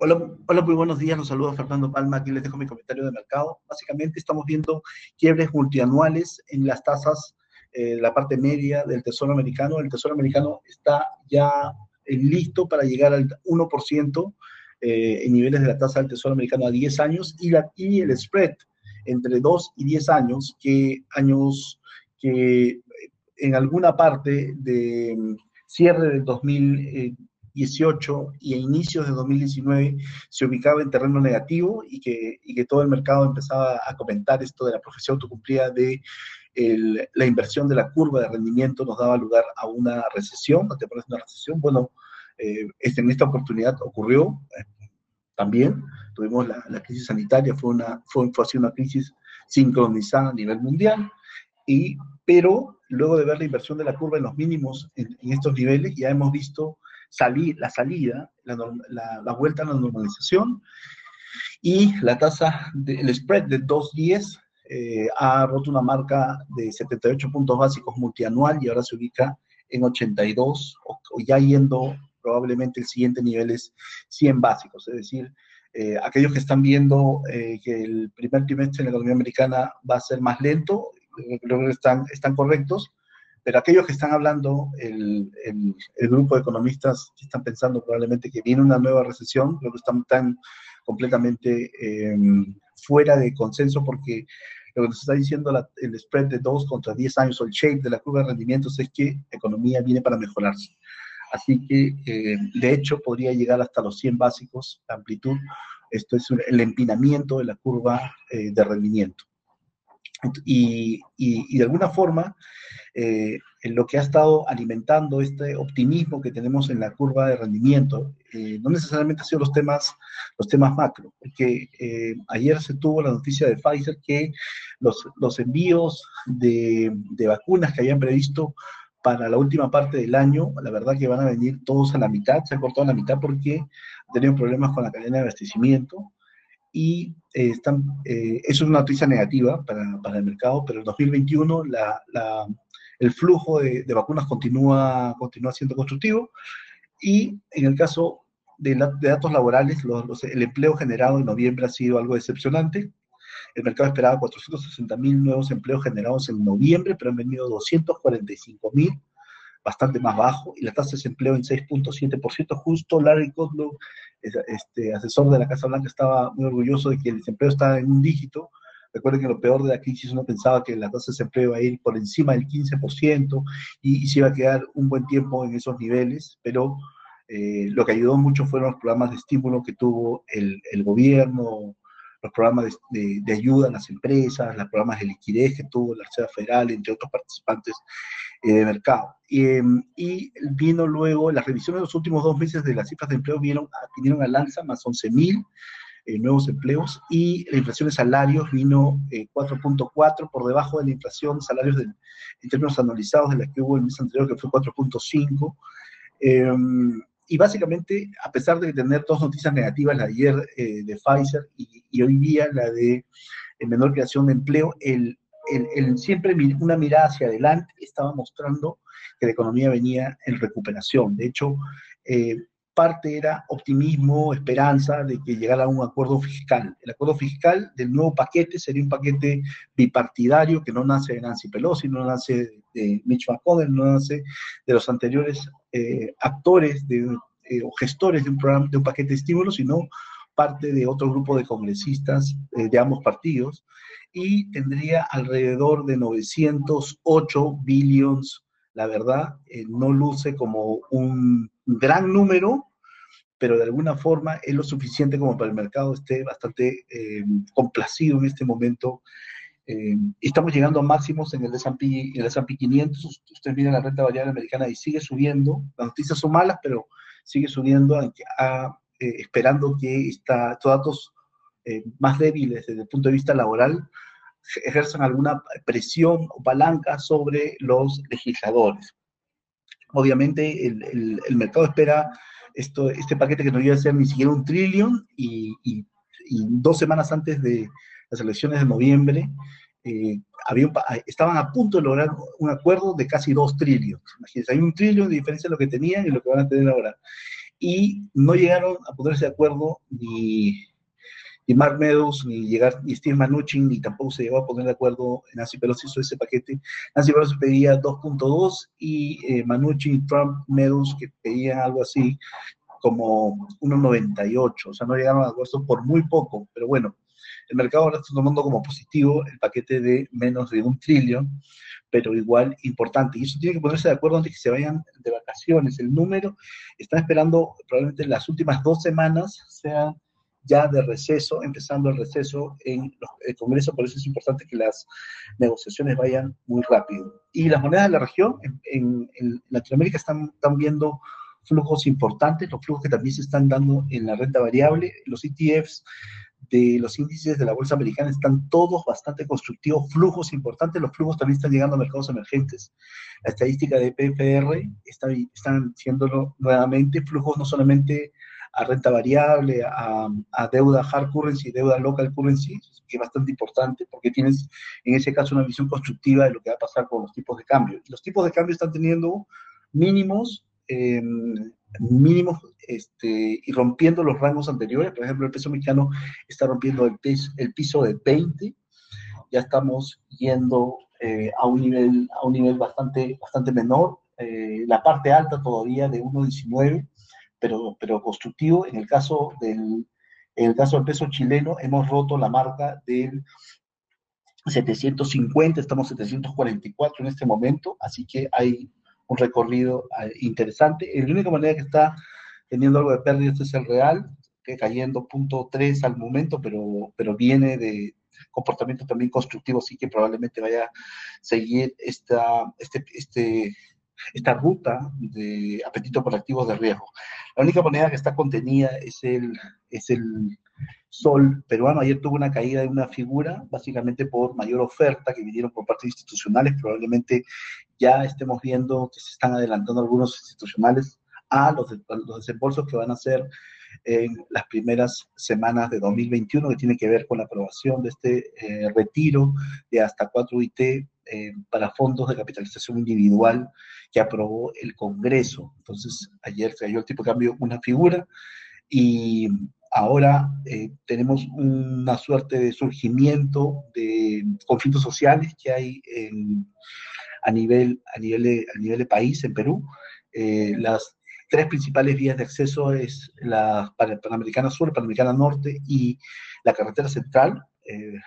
Hola, hola, muy buenos días. Los saludo Fernando Palma. Aquí les dejo mi comentario de mercado. Básicamente estamos viendo quiebres multianuales en las tasas, eh, la parte media del Tesoro americano. El Tesoro americano está ya eh, listo para llegar al 1% eh, en niveles de la tasa del Tesoro americano a 10 años y, el spread entre 2 y 10 años, que años que en alguna parte de mm, cierre del 2000 18 y a inicios de 2019 se ubicaba en terreno negativo y que, y que todo el mercado empezaba a comentar esto de la profesión autocumplida de el, la inversión de la curva de rendimiento nos daba lugar a una recesión, ¿te parece una recesión? Bueno, eh, este, en esta oportunidad ocurrió eh, también, tuvimos la, la, crisis sanitaria, fue, una, fue, fue así una crisis sincronizada a nivel mundial, y, pero luego de ver la inversión de la curva en los mínimos en, en estos niveles, ya hemos visto salir, la salida, la, la, vuelta a la normalización y la tasa, del spread de 2.10 eh, ha roto una marca de 78 puntos básicos multianual y ahora se ubica en 82 o, ya yendo probablemente el siguiente nivel es 100 básicos, es decir, eh, aquellos que están viendo eh, que el primer trimestre en la economía americana va a ser más lento, creo que están, están correctos, pero aquellos que están hablando, el, el, grupo de economistas que están pensando probablemente que viene una nueva recesión, creo que están tan completamente eh, fuera de consenso porque lo que nos está diciendo la, el spread de 2 contra 10 años o el shape de la curva de rendimientos es que la economía viene para mejorarse. Así que, eh, de hecho, podría llegar hasta los 100 básicos amplitud. Esto es el empinamiento de la curva eh, de rendimiento. Y, y, de alguna forma, eh, en lo que ha estado alimentando este optimismo que tenemos en la curva de rendimiento, eh, no necesariamente han sido los temas, los temas macro, porque eh, ayer se tuvo la noticia de Pfizer que los, los envíos de, de, vacunas que habían previsto para la última parte del año, la verdad que van a venir todos a la mitad, se han cortado a la mitad porque han tenido problemas con la cadena de abastecimiento, y eh, están, eh, eso es una noticia negativa para, para, el mercado, pero en 2021 la, la, el flujo de, de, vacunas continúa, continúa siendo constructivo y en el caso de, la, de datos laborales, los, los, el empleo generado en noviembre ha sido algo decepcionante. El mercado esperaba 460 mil nuevos empleos generados en noviembre, pero han venido 245 mil, bastante más bajo, y la tasa de desempleo en 6.7%. Justo Larry Kudlow, este, asesor de la Casa Blanca, estaba muy orgulloso de que el desempleo estaba en un dígito, Recuerden que lo peor de la crisis uno pensaba que la tasa de desempleo iba a ir por encima del 15% y, y se iba a quedar un buen tiempo en esos niveles, pero eh, lo que ayudó mucho fueron los programas de estímulo que tuvo el, el gobierno, los programas de, de, de, ayuda a las empresas, los programas de liquidez que tuvo la Reserva Federal, entre otros participantes eh, de mercado. Em, y, vino luego, las revisiones de los últimos dos meses de las cifras de empleo vinieron, vinieron al alza, más 11 mil eh, nuevos empleos y la inflación de salarios vino eh, 4.4 por debajo de la inflación de salarios del, en términos anualizados de la que hubo el mes anterior, que fue 4.5. Eh, y básicamente, a pesar de tener dos noticias negativas, la de ayer eh, de Pfizer y, y, hoy día la de menor creación de empleo, el, el, el, siempre una mirada hacia adelante estaba mostrando que la economía venía en recuperación. De hecho, eh, parte era optimismo, esperanza de que llegara a un acuerdo fiscal. El acuerdo fiscal del nuevo paquete sería un paquete bipartidario que no nace de Nancy Pelosi, no nace de Mitch McConnell, no nace de los anteriores eh, actores de, eh, o gestores de un programa, de un paquete de estímulos, sino parte de otro grupo de congresistas eh, de ambos partidos y tendría alrededor de 908 billones la verdad, eh, no luce como un gran número, pero de alguna forma es lo suficiente como para el mercado esté bastante eh, complacido en este momento. Estamos llegando a máximos en el S&P 500. Ustedes miran la renta variable americana y sigue subiendo. Las noticias son malas, pero sigue subiendo, a, eh, esperando que estos datos eh, más débiles desde el punto de vista laboral ejerzan alguna presión o palanca sobre los legisladores. Obviamente el, el, el mercado espera esto, este paquete que no iba a ser ni siquiera un trillón y, y, y dos semanas antes de las elecciones de noviembre eh, había estaban a punto de lograr un acuerdo de casi dos trillones. Imagínense, hay un trillón de diferencia de lo que tenían y lo que van a tener ahora. Y no llegaron a ponerse de acuerdo ni, ni Mark Meadows, ni, llegar, ni Steve Mnuchin, ni tampoco se llegó a poner de acuerdo, Nancy Pelosi hizo ese paquete, Nancy Pelosi pedía 2.2 y eh, Mnuchin, Trump, Meadows, que pedían algo así como 1.98, o sea, no llegaron a acuerdo por muy poco, pero bueno, el mercado ahora está tomando como positivo el paquete de menos de un trillón, pero igual importante. Y eso tiene que ponerse de acuerdo antes que se vayan de vacaciones. El número, están esperando probablemente las últimas dos semanas sean ya de receso, empezando el receso en el Congreso, por eso es importante que las negociaciones vayan muy rápido. Y las monedas de la región, en, Latinoamérica, están, están viendo flujos importantes, los flujos que también se están dando en la renta variable, los ETFs de los índices de la bolsa americana están todos bastante constructivos, flujos importantes, los flujos también están llegando a mercados emergentes. La estadística de PFR está, están siendo nuevamente flujos no solamente a renta variable, a, a, deuda hard currency, deuda local currency, que es bastante importante porque tienes en ese caso una visión constructiva de lo que va a pasar con los tipos de cambio. los tipos de cambio están teniendo mínimos eh, mínimos este, y rompiendo los rangos anteriores. Por ejemplo, el peso mexicano está rompiendo el, el piso de 20. Ya estamos yendo eh, a, un nivel, a un nivel bastante, bastante menor. Eh, la parte alta todavía de 1,19, pero, pero constructivo. En el, caso del, en el caso del peso chileno, hemos roto la marca del 750, estamos 744 en este momento, así que hay un recorrido ah, interesante. La única manera que está teniendo algo de pérdida es el real, que cayendo punto 3 al momento, pero, pero viene de comportamiento también constructivo, así que probablemente vaya a seguir esta, este, este, esta ruta de apetito por activos de riesgo. La única moneda que está contenida es el, es el sol peruano. Ayer tuvo una caída de una figura, básicamente por mayor oferta que vinieron por parte de institucionales. Probablemente ya estemos viendo que se están adelantando algunos institucionales a los, desembolsos que van a hacer en las primeras semanas de 2021, que tiene que ver con la aprobación de este eh, retiro de hasta 4 IT eh, para fondos de capitalización individual que aprobó el Congreso. Entonces, ayer se cayó el tipo de cambio una figura y ahora eh, tenemos una suerte de surgimiento de conflictos sociales que hay a, nivel, a, nivel de, a nivel de país en Perú. Eh, las tres principales vías de acceso es la Panamericana Sur, Panamericana Norte y la carretera central. Eh,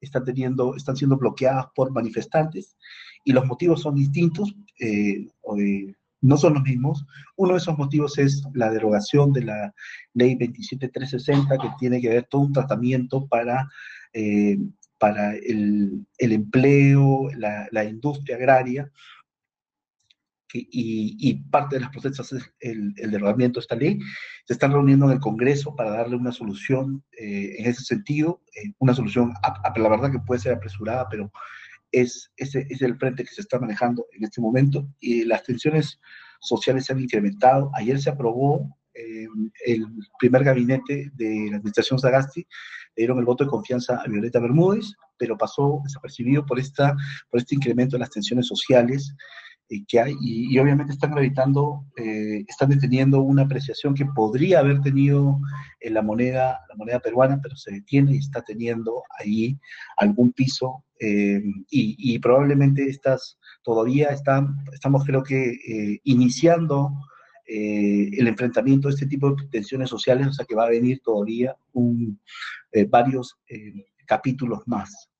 están, teniendo, están siendo bloqueadas por manifestantes y los motivos son distintos no son los mismos. Uno de esos motivos es la derogación de la ley 27360, que tiene que ver todo un tratamiento para, eh, para el, empleo, la, industria agraria, y, parte de las protestas es el, derogamiento de esta ley. Se están reuniendo en el Congreso para darle una solución eh, en ese sentido, eh, una solución, a, la verdad que puede ser apresurada, pero es, ese es el frente que se está manejando en este momento y las tensiones sociales se han incrementado. Ayer se aprobó eh, el primer gabinete de la administración Sagasti, le dieron el voto de confianza a Violeta Bermúdez, pero pasó desapercibido por, esta, por este incremento de las tensiones sociales que hay y, obviamente están gravitando, eh, están deteniendo una apreciación que podría haber tenido en la moneda, la moneda peruana, pero se detiene y está teniendo ahí algún piso eh, y, probablemente estas todavía están, estamos creo que iniciando el enfrentamiento de este tipo de tensiones sociales, o sea que va a venir todavía un, varios capítulos más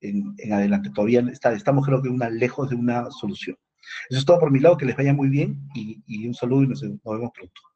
en, adelante. Todavía está, estamos creo que una, lejos de una solución. Eso es todo por mi lado, que les vaya muy bien y, un saludo y nos vemos pronto.